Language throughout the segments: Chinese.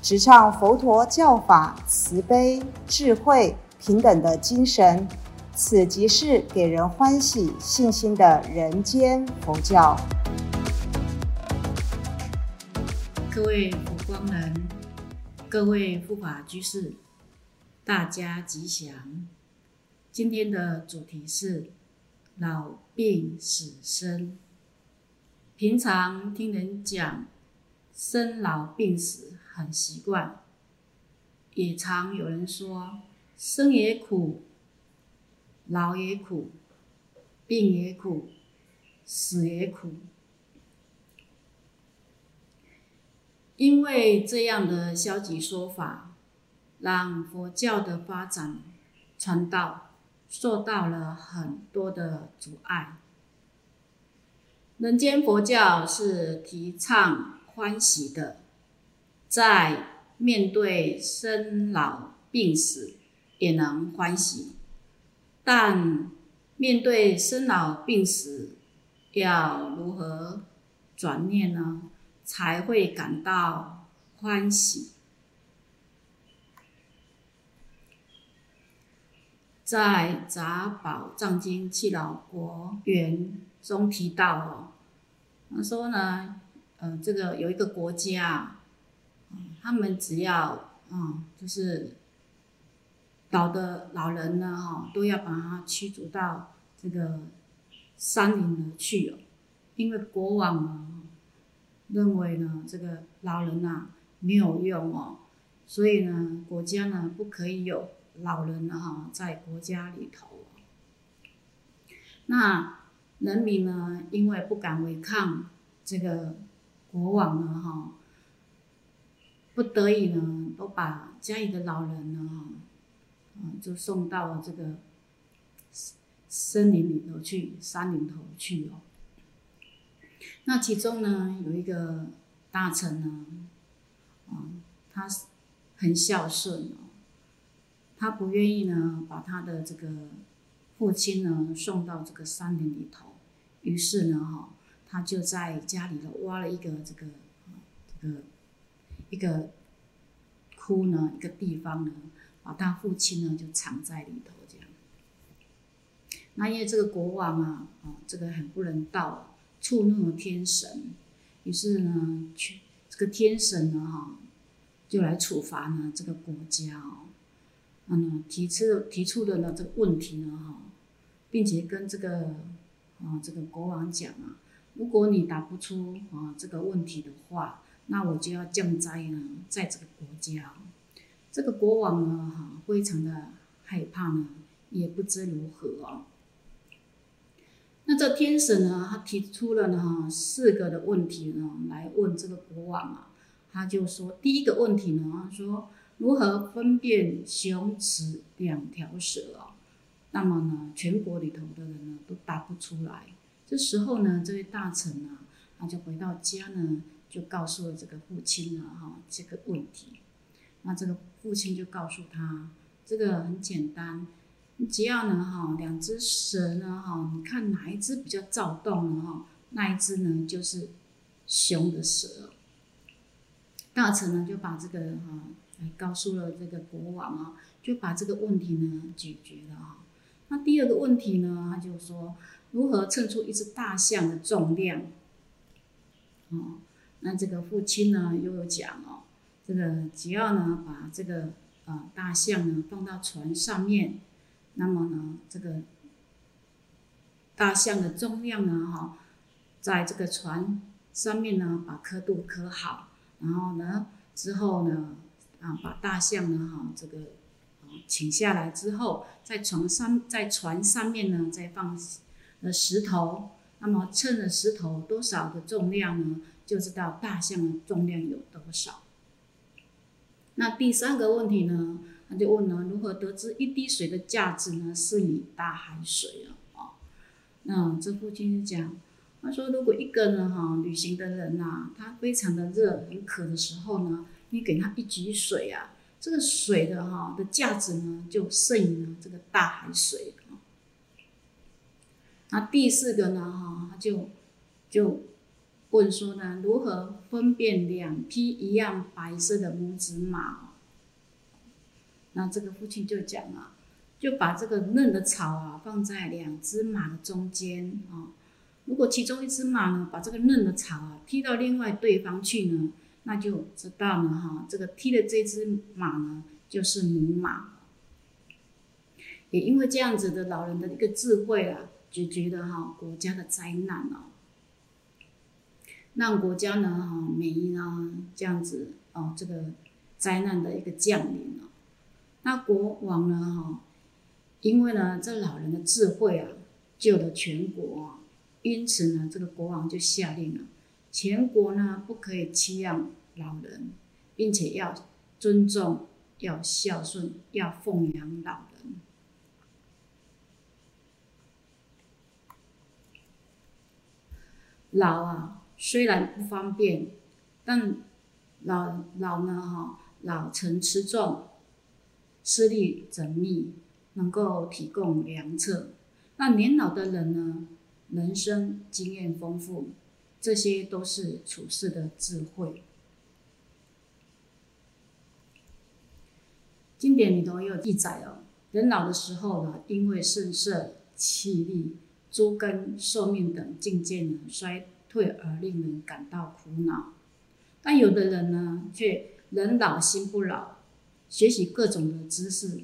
直唱佛陀教法慈悲、智慧、平等的精神。此即是给人欢喜、信心的人间佛教。各位佛光人，各位护法居士，大家吉祥。今天的主题是老病死生。平常听人讲生老病死很习惯，也常有人说生也苦，老也苦，病也苦，死也苦。因为这样的消极说法，让佛教的发展传道。受到了很多的阻碍。人间佛教是提倡欢喜的，在面对生老病死也能欢喜，但面对生老病死要如何转念呢？才会感到欢喜？在《杂宝藏经契老国缘》中提到哦，他说呢，呃，这个有一个国家，他们只要嗯，就是老的老人呢，哈，都要把他驱逐到这个山林里去哦，因为国王呢认为呢，这个老人呐没有用哦，所以呢，国家呢不可以有。老人呢，哈，在国家里头，那人民呢，因为不敢违抗这个国王呢，哈，不得已呢，都把家里的老人呢，嗯，就送到了这个森林里头去，山林头去哦。那其中呢，有一个大臣呢，啊，他很孝顺哦。他不愿意呢，把他的这个父亲呢送到这个山林里头，于是呢，哈，他就在家里头挖了一个这个这个一个窟呢，一个地方呢，把他父亲呢就藏在里头这样。那因为这个国王啊，啊，这个很不人道，触怒了天神，于是呢，去这个天神呢，哈，就来处罚呢这个国家哦。嗯，提出提出的呢这个问题呢，哈，并且跟这个啊这个国王讲啊，如果你答不出啊这个问题的话，那我就要降灾呢，在这个国家。这个国王呢，哈，非常的害怕呢，也不知如何哦。那这天神呢，他提出了呢四个的问题呢，来问这个国王啊，他就说第一个问题呢，说。如何分辨雄雌两条蛇啊？那么呢，全国里头的人呢都答不出来。这时候呢，这位大臣呢，他就回到家呢，就告诉了这个父亲了哈这个问题。那这个父亲就告诉他，这个很简单，你只要呢哈两只蛇呢哈，你看哪一只比较躁动了哈，那一只呢就是雄的蛇。大臣呢就把这个哈。告诉了这个国王啊，就把这个问题呢解决了啊。那第二个问题呢，他就说如何称出一只大象的重量？哦，那这个父亲呢又有讲哦，这个只要呢把这个呃大象呢放到船上面，那么呢这个大象的重量呢哈，在这个船上面呢把刻度刻好，然后呢之后呢。啊，把大象呢，哈，这个啊，请下来之后，在床上，在船上面呢，再放呃石头，那么称了石头多少的重量呢，就知道大象的重量有多少。那第三个问题呢，他就问了如何得知一滴水的价值呢？是以大海水啊。哦，那这父亲就讲，他说如果一个人哈旅行的人呐，他非常的热很渴的时候呢，你给他一滴水啊，这个水的哈的价值呢就胜于呢这个大海水啊。那第四个呢哈，他就就。问说呢，如何分辨两匹一样白色的母子马？那这个父亲就讲啊，就把这个嫩的草啊放在两只马的中间啊。如果其中一只马呢，把这个嫩的草啊踢到另外对方去呢，那就知道了哈，这个踢的这只马呢就是母马。也因为这样子的老人的一个智慧啊，解决了哈国家的灾难哦。让国家呢，哈，免呢这样子哦，这个灾难的一个降临了。那国王呢，哈，因为呢这老人的智慧啊，救了全国，因此呢，这个国王就下令了，全国呢不可以欺让老人，并且要尊重、要孝顺、要奉养老人。老啊。虽然不方便，但老老呢哈，老成持重，视力缜密，能够提供良策。那年老的人呢，人生经验丰富，这些都是处世的智慧。经典里头也有记载哦，人老的时候呢，因为肾色、气力、诸根、寿命等境界呢衰。退而令人感到苦恼，但有的人呢，却人老心不老，学习各种的知识、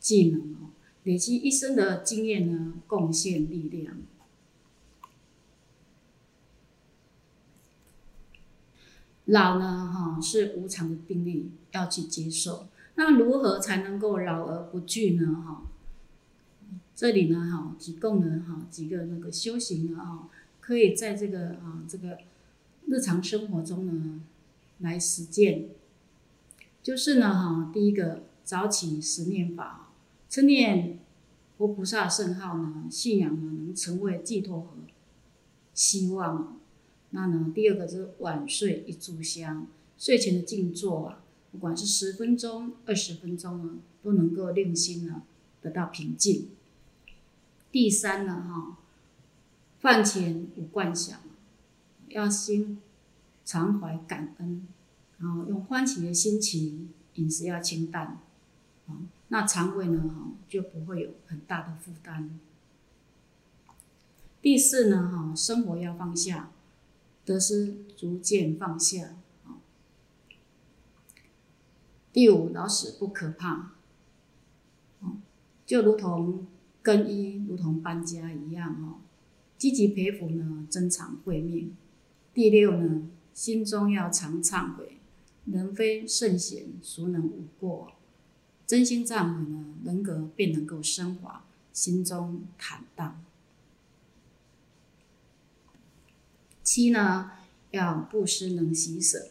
技能哦，累积一生的经验呢，贡献力量。老呢，哈是无常的定律，要去接受。那如何才能够老而不惧呢？哈，这里呢，哈提供了哈几个那个修行的哈。可以在这个啊这个日常生活中呢来实践，就是呢哈，第一个早起十念法，称念佛菩萨圣号呢，信仰呢能成为寄托和希望。那呢第二个是晚睡一炷香，睡前的静坐啊，不管是十分钟、二十分钟呢，都能够令心呢得到平静。第三呢哈。饭前无惯想，要心常怀感恩，然后用欢喜的心情饮食要清淡，啊，那肠胃呢就不会有很大的负担。第四呢哈，生活要放下，得失逐渐放下，第五，老死不可怕，就如同更衣，如同搬家一样哦。积极培福呢，增长慧命。第六呢，心中要常忏悔，人非圣贤，孰能无过？真心忏悔呢，人格便能够升华，心中坦荡。七呢，要布施能喜舍，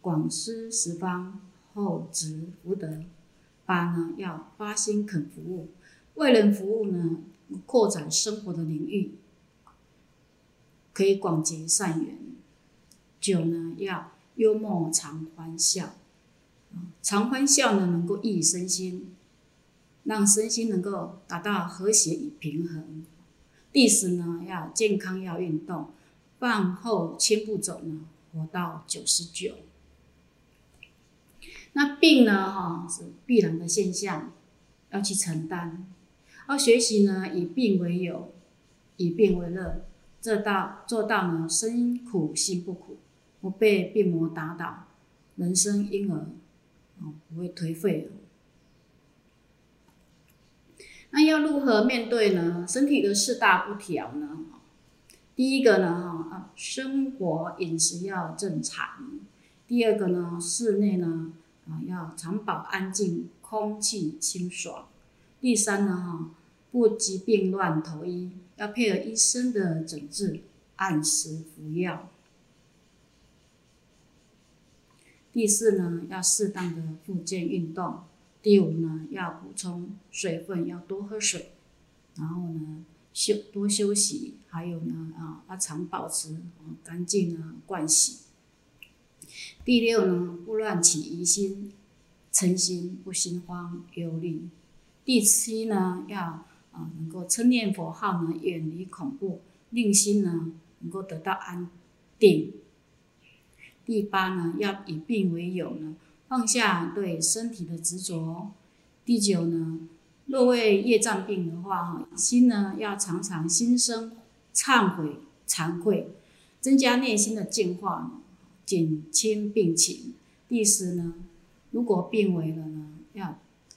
广施十方，厚植福德。八呢，要发心肯服务，为人服务呢，扩展生活的领域。可以广结善缘。九呢，要幽默常欢笑，常欢笑呢，能够益身心，让身心能够达到和谐与平衡。第十呢，要健康要运动，饭后千步走呢，活到九十九。那病呢，哈是必然的现象，要去承担。要学习呢，以病为友，以病为乐。这到做到呢，身苦心不苦，不被病魔打倒，人生因而哦不会颓废。那要如何面对呢？身体的四大不调呢？第一个呢，哈啊，生活饮食要正常；第二个呢，室内呢啊要常保安静，空气清爽；第三呢，哈不疾病乱投医。要配合医生的诊治，按时服药。第四呢，要适当的复健运动。第五呢，要补充水分，要多喝水。然后呢，休多休息，还有呢，啊，要常保持干净啊，盥洗。第六呢，不乱起疑心，诚心，不心慌忧虑。第七呢，要啊，能够称念佛号呢，远离恐怖，令心呢，能够得到安定。第八呢，要以病为友呢，放下对身体的执着。第九呢，若为业障病的话，哈，心呢要常常心生忏悔、惭愧，增加内心的净化，减轻病情。第十呢，如果病危了呢，要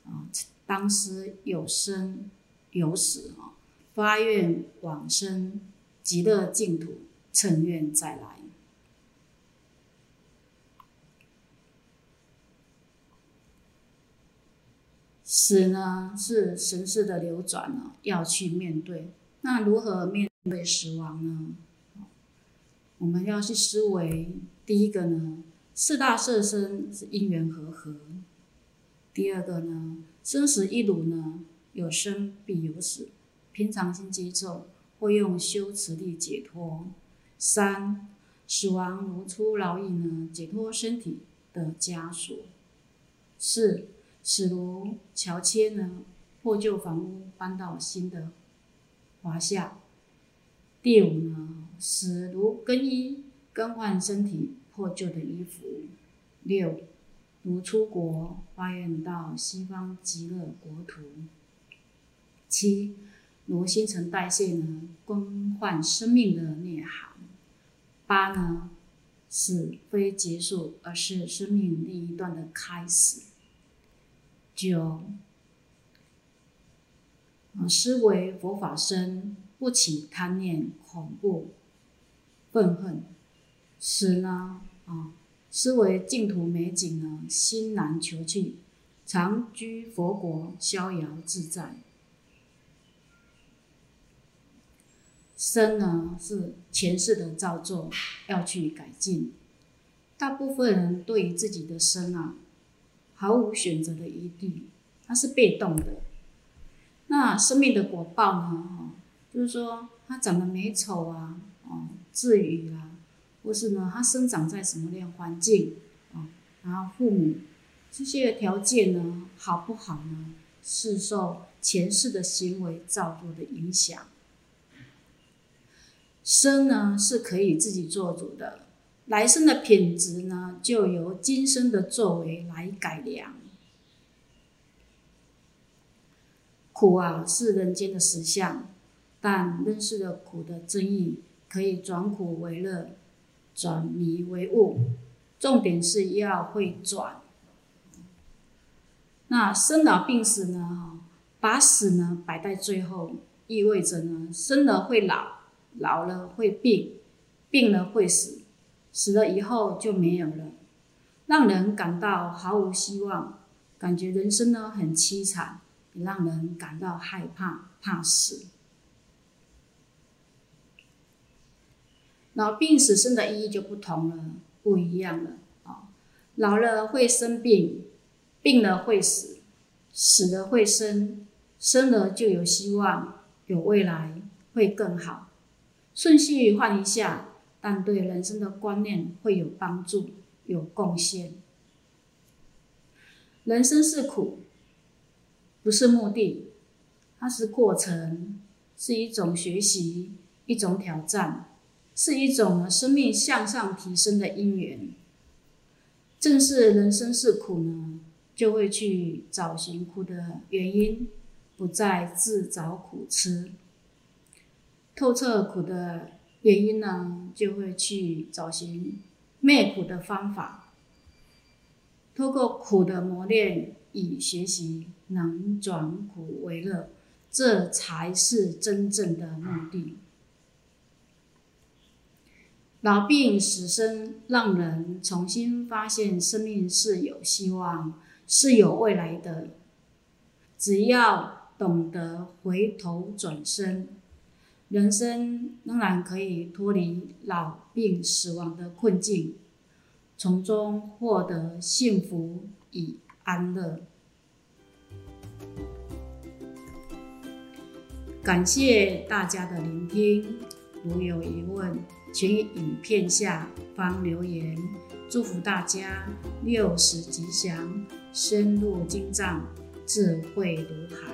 啊，当时有生有死啊，发愿往生极乐净土，乘愿再来。死呢是神事的流转呢，要去面对。那如何面对死亡呢？我们要去思维，第一个呢，四大色身是因缘和合；第二个呢，生死一如呢，有生必有死，平常心接受，会用修持力解脱。三，死亡如出牢狱呢，解脱身体的枷锁。四。死如乔迁呢，破旧房屋搬到新的华夏。第五呢，死如更衣更换身体破旧的衣服。六如出国发愿到西方极乐国土。七如新陈代谢呢，更换生命的内涵。八呢，死非结束，而是生命另一段的开始。九，啊，思维佛法身，不起贪念、恐怖、愤恨。十呢，啊，思维净土美景呢，心难求去，常居佛国，逍遥自在。身呢，是前世的造作，要去改进。大部分人对于自己的身啊。毫无选择的余地，它是被动的。那生命的果报呢？哈，就是说，它长得美丑啊，哦，至于啦，或是呢，它生长在什么样环境啊？然后父母这些条件呢，好不好呢？是受前世的行为造作的影响。生呢，是可以自己做主的。来生的品质呢，就由今生的作为来改良。苦啊，是人间的实相，但认识了苦的真意，可以转苦为乐，转迷为悟。重点是要会转。那生老病死呢？把死呢摆在最后，意味着呢，生了会老，老了会病，病了会死。死了以后就没有了，让人感到毫无希望，感觉人生呢很凄惨，也让人感到害怕，怕死。老病死生的意义就不同了，不一样了啊！老了会生病，病了会死，死了会生，生了就有希望，有未来，会更好。顺序换一下。但对人生的观念会有帮助、有贡献。人生是苦，不是目的，它是过程，是一种学习，一种挑战，是一种生命向上提升的因缘。正是人生是苦呢，就会去找寻苦的原因，不再自找苦吃，透彻苦的。原因呢，就会去找寻灭苦的方法，透过苦的磨练与学习，能转苦为乐，这才是真正的目的。老病死生，让人重新发现生命是有希望，是有未来的。只要懂得回头转身。人生仍然可以脱离老病死亡的困境，从中获得幸福与安乐。感谢大家的聆听，如有疑问，请影片下方留言。祝福大家六十吉祥，深入经藏，智慧如海。